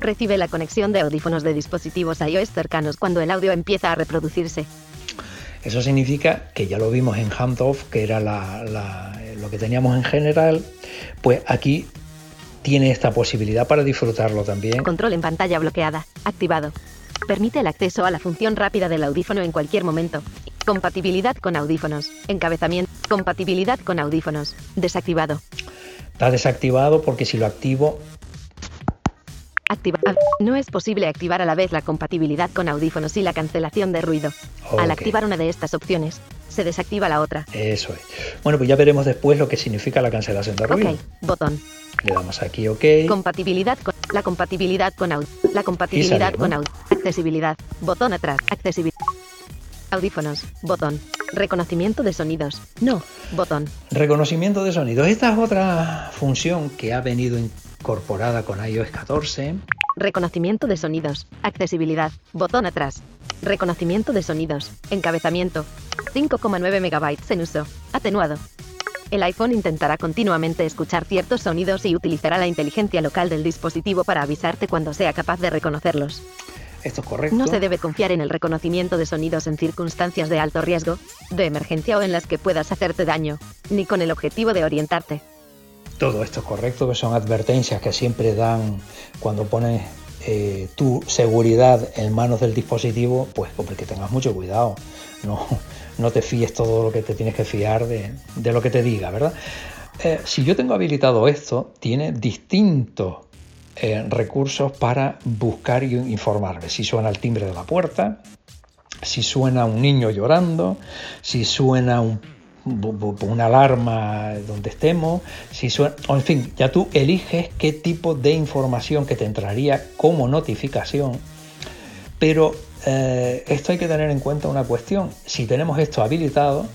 Recibe la conexión de audífonos de dispositivos iOS cercanos cuando el audio empieza a reproducirse. Eso significa que ya lo vimos en handoff, que era la, la, lo que teníamos en general, pues aquí tiene esta posibilidad para disfrutarlo también. Control en pantalla bloqueada, activado. Permite el acceso a la función rápida del audífono en cualquier momento. Compatibilidad con audífonos. Encabezamiento. Compatibilidad con audífonos. Desactivado. Está desactivado porque si lo activo Activa no es posible activar a la vez la compatibilidad con audífonos y la cancelación de ruido. Okay. Al activar una de estas opciones, se desactiva la otra. Eso es. Bueno, pues ya veremos después lo que significa la cancelación de ruido. Ok, botón. Le damos aquí OK. Compatibilidad con la compatibilidad con audio. La compatibilidad con audio. Accesibilidad. Botón atrás. Accesibilidad. Audífonos. Botón. Reconocimiento de sonidos. No. Botón. Reconocimiento de sonidos. Esta es otra función que ha venido incorporada con iOS 14. Reconocimiento de sonidos. Accesibilidad. Botón atrás. Reconocimiento de sonidos. Encabezamiento. 5,9 megabytes en uso. Atenuado. El iPhone intentará continuamente escuchar ciertos sonidos y utilizará la inteligencia local del dispositivo para avisarte cuando sea capaz de reconocerlos. Esto es correcto. No se debe confiar en el reconocimiento de sonidos en circunstancias de alto riesgo, de emergencia o en las que puedas hacerte daño, ni con el objetivo de orientarte. Todo esto es correcto, que son advertencias que siempre dan cuando pones eh, tu seguridad en manos del dispositivo, pues hombre, que tengas mucho cuidado. No, no te fíes todo lo que te tienes que fiar de, de lo que te diga, ¿verdad? Eh, si yo tengo habilitado esto, tiene distintos eh, recursos para buscar y informarme. Si suena el timbre de la puerta, si suena un niño llorando, si suena un, una alarma donde estemos, si suena, en fin, ya tú eliges qué tipo de información que te entraría como notificación, pero eh, esto hay que tener en cuenta una cuestión. Si tenemos esto habilitado,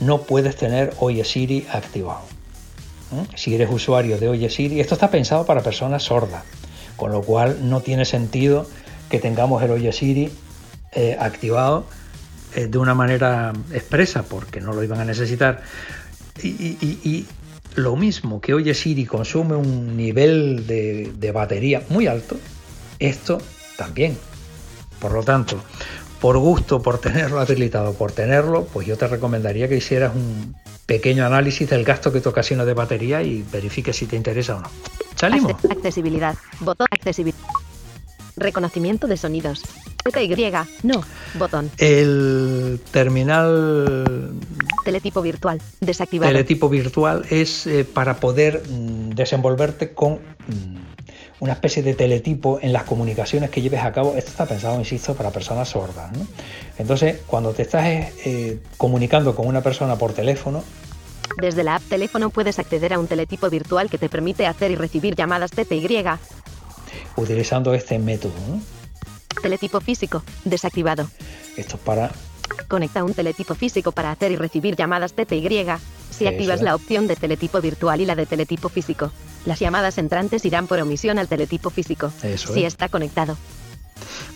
no puedes tener Oye Siri activado. Si eres usuario de Oye Siri, esto está pensado para personas sordas, con lo cual no tiene sentido que tengamos el Oye Siri eh, activado eh, de una manera expresa, porque no lo iban a necesitar. Y, lo mismo que Oye Siri consume un nivel de batería muy alto, esto también por lo tanto, por gusto, por tenerlo habilitado, por tenerlo, pues yo te recomendaría que hicieras un pequeño análisis del gasto que te ocasiona de batería y verifique si te interesa o no. Salimos. Accesibilidad. Botón accesibilidad. Reconocimiento de sonidos. ZY. No. Botón. El terminal. Teletipo virtual. Desactivado. Teletipo virtual es eh, para poder mm, desenvolverte con mm, una especie de teletipo en las comunicaciones que lleves a cabo. Esto está pensado, insisto, para personas sordas. Entonces, cuando te estás eh, comunicando con una persona por teléfono, desde la app teléfono puedes acceder a un teletipo virtual que te permite hacer y recibir llamadas TPY. Utilizando este método. Teletipo físico, desactivado. Esto es para... Conecta un teletipo físico para hacer y recibir llamadas TPY. Si activas la opción de teletipo virtual y la de teletipo físico. Las llamadas entrantes irán por omisión al teletipo físico, si está conectado.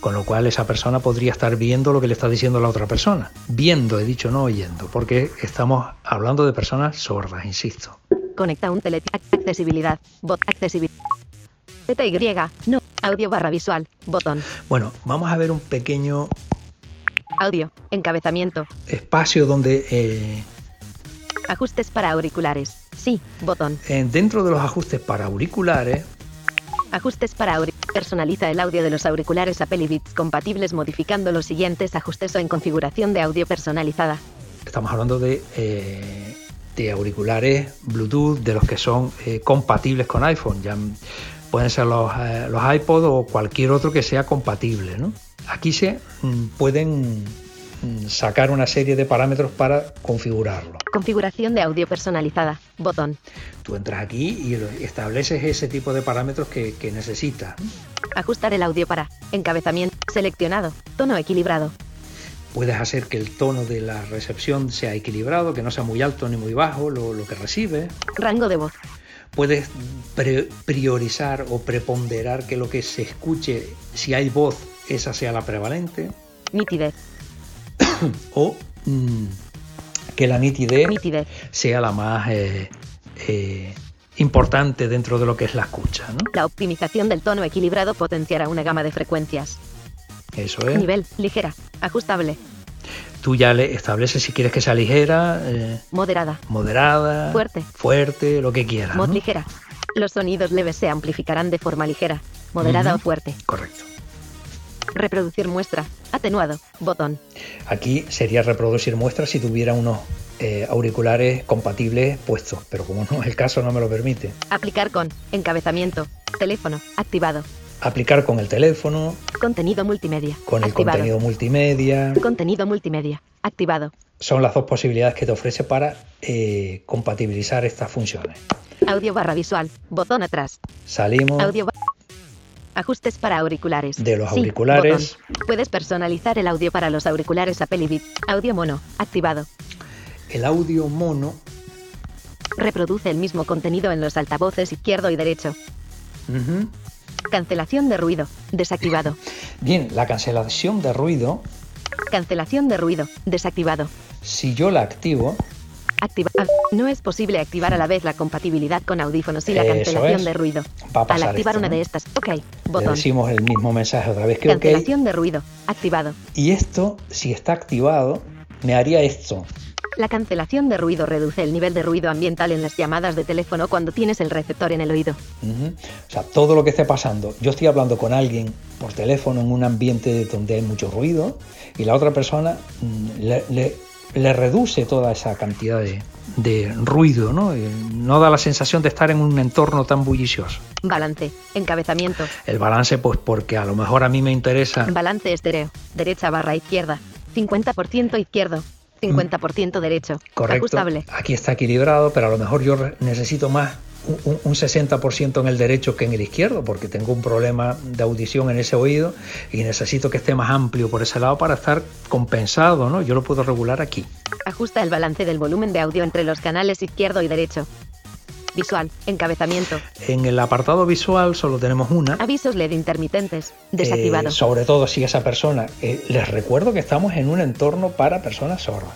Con lo cual esa persona podría estar viendo lo que le está diciendo la otra persona. Viendo, he dicho, no oyendo, porque estamos hablando de personas sordas, insisto. Conecta un teletipo. Accesibilidad. Bot accesibilidad. ZY. No. Audio barra visual. Botón. Bueno, vamos a ver un pequeño... Audio. Encabezamiento. Espacio donde... Eh, Ajustes para auriculares. Sí, botón. dentro de los ajustes para auriculares. Ajustes para auriculares. Personaliza el audio de los auriculares Apple Beats compatibles modificando los siguientes ajustes o en configuración de audio personalizada. Estamos hablando de, eh, de auriculares Bluetooth, de los que son eh, compatibles con iPhone. Ya pueden ser los, eh, los iPod o cualquier otro que sea compatible. ¿no? Aquí se mm, pueden Mm, sacar una serie de parámetros para configurarlo. Configuración de audio personalizada. Botón. Tú entras aquí y estableces ese tipo de parámetros que, que necesitas. Ajustar el audio para encabezamiento seleccionado. Tono equilibrado. Puedes hacer que el tono de la recepción sea equilibrado, que no sea muy alto ni muy bajo lo, lo que recibe. Rango de voz. Puedes priorizar o preponderar que lo que se escuche, si hay voz, esa sea la prevalente. Nitidez <coughs> o mm, que la nitidez, sea la más eh, eh, importante dentro de lo que es la escucha. La optimización del tono equilibrado potenciará una gama de frecuencias. Eso es. Nivel, ligera, ajustable. Tú ya le estableces si quieres que sea ligera, eh, moderada, moderada, fuerte, fuerte, lo que quieras. Mod ligera. Los sonidos leves se amplificarán de forma ligera, moderada o fuerte. Correcto. Reproducir muestra. Atenuado. Botón. Aquí sería reproducir muestra si tuviera unos eh, auriculares compatibles puestos, pero como no es el caso, no me lo permite. Aplicar con encabezamiento. Teléfono. Activado. Aplicar con el teléfono. Contenido multimedia. Con el contenido multimedia. Contenido multimedia. Activado. Son las dos posibilidades que te ofrece para eh, compatibilizar estas funciones. Audio barra visual. Botón atrás. Salimos. Audio Ajustes para auriculares. De los auriculares. Puedes personalizar el audio para los auriculares Apple Beat. Audio mono. Activado. El audio mono. Reproduce el mismo contenido en los altavoces izquierdo y derecho. Cancelación de ruido. Desactivado. Bien, la cancelación de ruido. Cancelación de ruido. Desactivado. Si yo la activo. Activa. No es posible activar a la vez la compatibilidad con audífonos y la cancelación de ruido. Al activar una de estas, ok, botón. decimos el mismo mensaje otra vez que cancelación de ruido, activado. Y esto, si está activado, me haría esto. La cancelación de ruido reduce el nivel de ruido ambiental en las llamadas de teléfono cuando tienes el receptor en el oído. O sea, todo lo que esté pasando. Yo estoy hablando con alguien por teléfono en un ambiente donde hay mucho ruido y la otra persona mm, le, le- le reduce toda esa cantidad de, de ruido, ¿no? No da la sensación de estar en un entorno tan bullicioso. Balance. Encabezamiento. El balance, pues porque a lo mejor a mí me interesa Balance estéreo. Derecha barra izquierda. 50% izquierdo. 50% derecho. Correcto. Ajustable. Aquí está equilibrado, pero a lo mejor yo necesito más un, un- un 60% en el derecho que en el izquierdo, porque tengo un problema de audición en ese oído y necesito que esté más amplio por ese lado para estar compensado, ¿no? Yo lo puedo regular aquí. Ajusta el balance del volumen de audio entre los canales izquierdo y derecho. Visual. Encabezamiento. En el apartado visual solo tenemos una. Avisos LED intermitentes. Desactivado. Eh, sobre todo si esa persona, eh, les recuerdo que estamos en un entorno para personas sordas.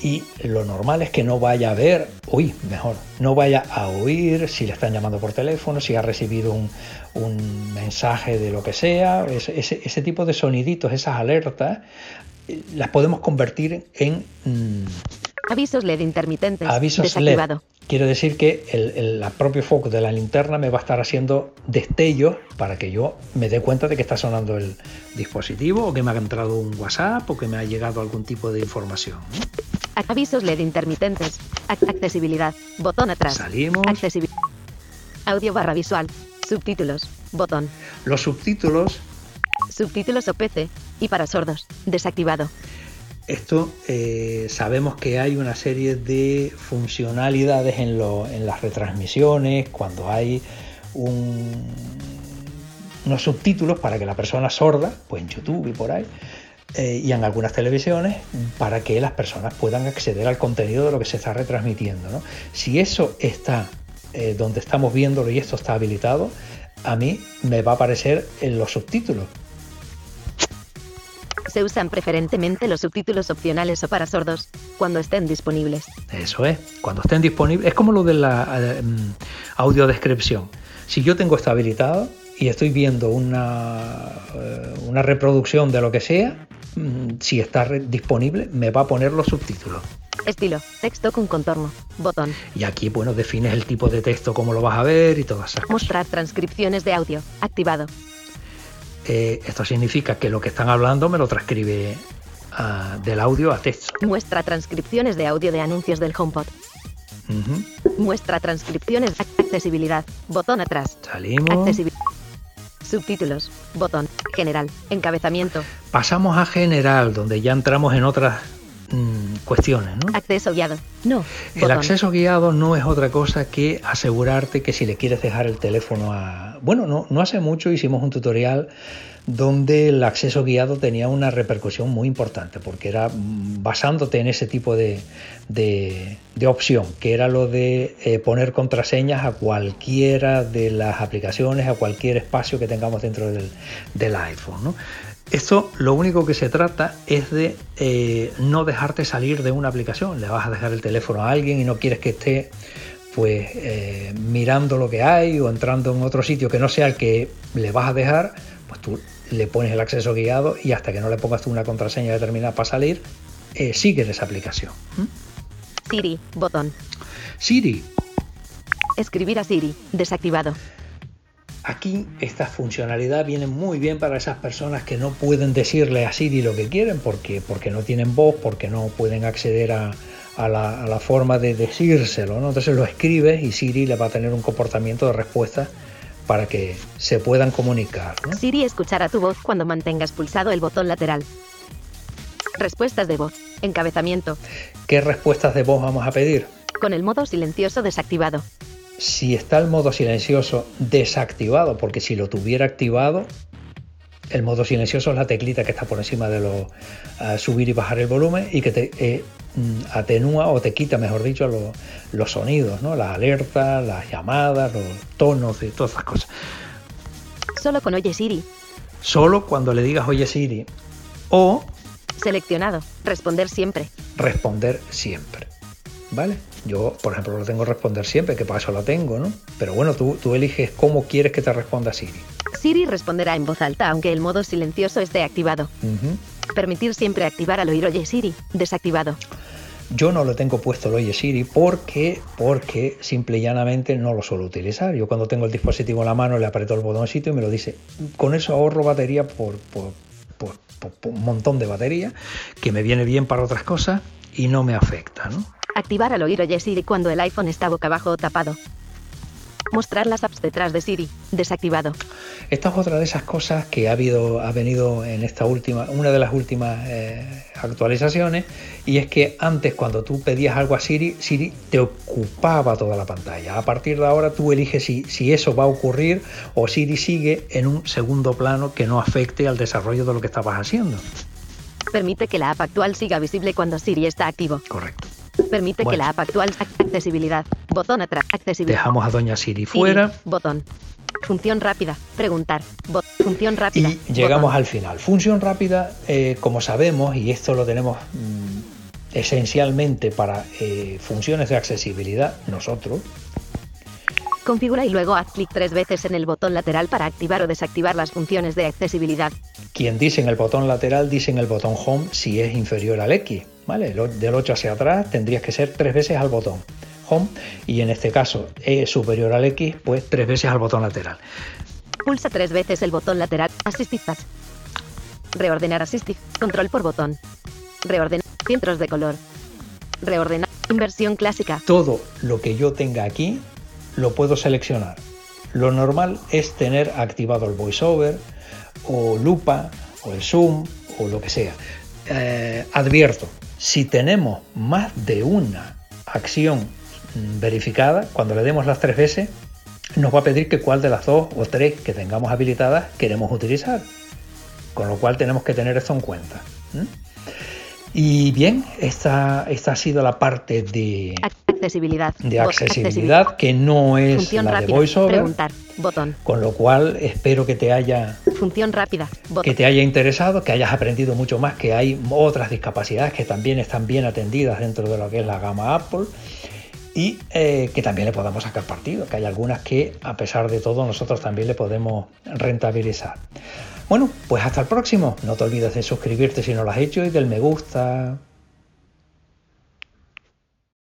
Y lo normal es que no vaya a ver, uy, mejor, no vaya a oír si le están llamando por teléfono, si ha recibido un, un mensaje de lo que sea, ese, ese- ese tipo de soniditos, esas alertas, eh, las podemos convertir en mm, Avisos LED intermitentes. avisos LED. Desactivado. Quiere decir que el, el- propio foco de la linterna me va a estar haciendo destellos para que yo me dé cuenta de que está sonando el dispositivo o que me ha entrado un WhatsApp o que me ha llegado algún tipo de información. Avisos LED intermitentes. Ac- accesibilidad. Botón atrás. Salimos. Accesibilidad. Audio barra visual. Subtítulos. Botón. Los subtítulos, Subtítulos o PC. Y para sordos. Desactivado. Esto eh, sabemos que hay una serie de funcionalidades en, las retransmisiones, cuando hay un- unos subtítulos para que la persona sorda, pues en YouTube y por ahí, eh, y en algunas televisiones, para que las personas puedan acceder al contenido de lo que se está retransmitiendo. ¿no? Si eso está eh, donde estamos viéndolo y esto está habilitado, a mí me va a aparecer en los subtítulos. Se usan preferentemente los subtítulos opcionales o para sordos cuando estén disponibles. Eso es, cuando estén disponibles, es como lo de la eh, mm, audiodescripción. Si yo tengo esto habilitado y estoy viendo una, eh, una reproducción de lo que sea, mm, si está disponible, me va a poner los subtítulos. Estilo. Texto con contorno. Botón. Y aquí, bueno, defines el tipo de texto, cómo lo vas a ver y todas esas. Mostrar transcripciones de audio. Activado. Eh, esto significa que lo que están hablando me lo transcribe ah, del audio a texto. Muestra transcripciones de audio de anuncios del HomePod. Ujú. Muestra transcripciones. Ac- Accesibilidad. Botón atrás. Salimos. Accesibilidad. Subtítulos. Botón. General. Encabezamiento. Pasamos a general, donde ya entramos en otras mm, cuestiones, ¿no? Acceso guiado. No. El Botón. acceso guiado no es otra cosa que asegurarte que si le quieres dejar el teléfono a... Bueno, no, no hace mucho hicimos un tutorial donde el acceso guiado tenía una repercusión muy importante, porque era mm, basándote en ese tipo de, de- opción, que era lo de eh, poner contraseñas a cualquiera de las aplicaciones, a cualquier espacio que tengamos dentro del, del iPhone. Esto lo único que se trata es de eh, no dejarte salir de una aplicación. Le vas a dejar el teléfono a alguien y no quieres que esté pues eh, mirando lo que hay o entrando en otro sitio que no sea el que le vas a dejar, pues tú le pones el acceso guiado y hasta que no le pongas tú una contraseña determinada para salir, eh, sigues esa aplicación. ¿Mm? Siri. Botón. Siri, Escribir a Siri. Desactivado. Aquí esta funcionalidad viene muy bien para esas personas que no pueden decirle a Siri lo que quieren porque, porque no tienen voz, porque no pueden acceder a, a la, a la forma de decírselo. ¿no? Entonces lo escribes y Siri le va a tener un comportamiento de respuesta para que se puedan comunicar. ¿no? Siri escuchará tu voz cuando mantengas pulsado el botón lateral. Respuestas de voz. Encabezamiento. ¿Qué respuestas de voz vamos a pedir? Con el modo silencioso desactivado. Si está el modo silencioso desactivado, porque si lo tuviera activado, el modo silencioso es la teclita que está por encima de lo ah, subir y bajar el volumen y que te eh, atenúa o te quita, mejor dicho, lo- los sonidos, ¿no? las alertas, las llamadas, los tonos y todas esas cosas. Solo con Oye Siri. Solo cuando le digas oye Siri o Seleccionado. Responder siempre. responder siempre. ¿Vale? Yo, por ejemplo, lo tengo responder siempre, que para eso la tengo, ¿no? Pero bueno, tú, tú eliges cómo quieres que te responda Siri. Siri responderá en voz alta aunque el modo silencioso esté activado. Permitir siempre activar al oír Oye Siri. Desactivado. Yo no lo tengo puesto el Oye Siri porque, porque simple y llanamente no lo suelo utilizar. Yo cuando tengo el dispositivo en la mano le aprieto el botoncito y me lo dice. Con eso ahorro batería por, por, un montón de batería que me viene bien para otras cosas y no me afecta. ¿no? Activar al oír Oye Siri cuando el iPhone está boca abajo o tapado. Mostrar las apps detrás de Siri. Desactivado. Esta es otra de esas cosas que ha habido, ha venido en esta última, una de las últimas eh, actualizaciones, y es que antes cuando tú pedías algo a Siri, Siri te ocupaba toda la pantalla. A partir de ahora tú eliges si, si eso va a ocurrir o Siri sigue en un segundo plano que no afecte al desarrollo de lo que estabas haciendo. Permite que la app actual siga visible cuando Siri está activo. Correcto. Permite que la app actual accesibilidad. Botón atrás. Accesibilidad. Dejamos a Doña Siri fuera. botón. Función rápida. Preguntar. función rápida. Y llegamos al final. Función rápida, eh, como sabemos, y esto lo tenemos mm, esencialmente para eh, funciones de accesibilidad, nosotros. Configura y luego haz clic tres veces en el botón lateral para activar o desactivar las funciones de accesibilidad. Quien dice en el botón lateral dice en el botón Home si es inferior al X. ¿vale? Del 8 hacia atrás tendrías que ser tres veces al botón Home y en este caso es superior al X, pues tres veces al botón lateral. Pulsa tres veces el botón lateral Assistive Touch. Reordenar Assistive. Control por botón. Reordenar centros de color. Reordenar inversión clásica. Todo lo que yo tenga aquí lo puedo seleccionar. Lo normal es tener activado el voiceover o lupa o el zoom o lo que sea. Eh, advierto, si tenemos más de una acción verificada, cuando le demos las tres veces, nos va a pedir que cuál de las dos o tres que tengamos habilitadas queremos utilizar. Con lo cual tenemos que tener esto en cuenta. Y bien, esta, esta ha sido la parte de accesibilidad, de accesibilidad, que no es la de VoiceOver. Preguntar, botón. Con lo cual espero que te haya función rápida, que te haya interesado, que hayas aprendido mucho más, que hay otras discapacidades que también están bien atendidas dentro de lo que es la gama Apple y eh, que también le podamos sacar partido, que hay algunas que a pesar de todo nosotros también le podemos rentabilizar. Bueno, pues hasta el próximo. No te olvides de suscribirte si no lo has hecho y del me gusta.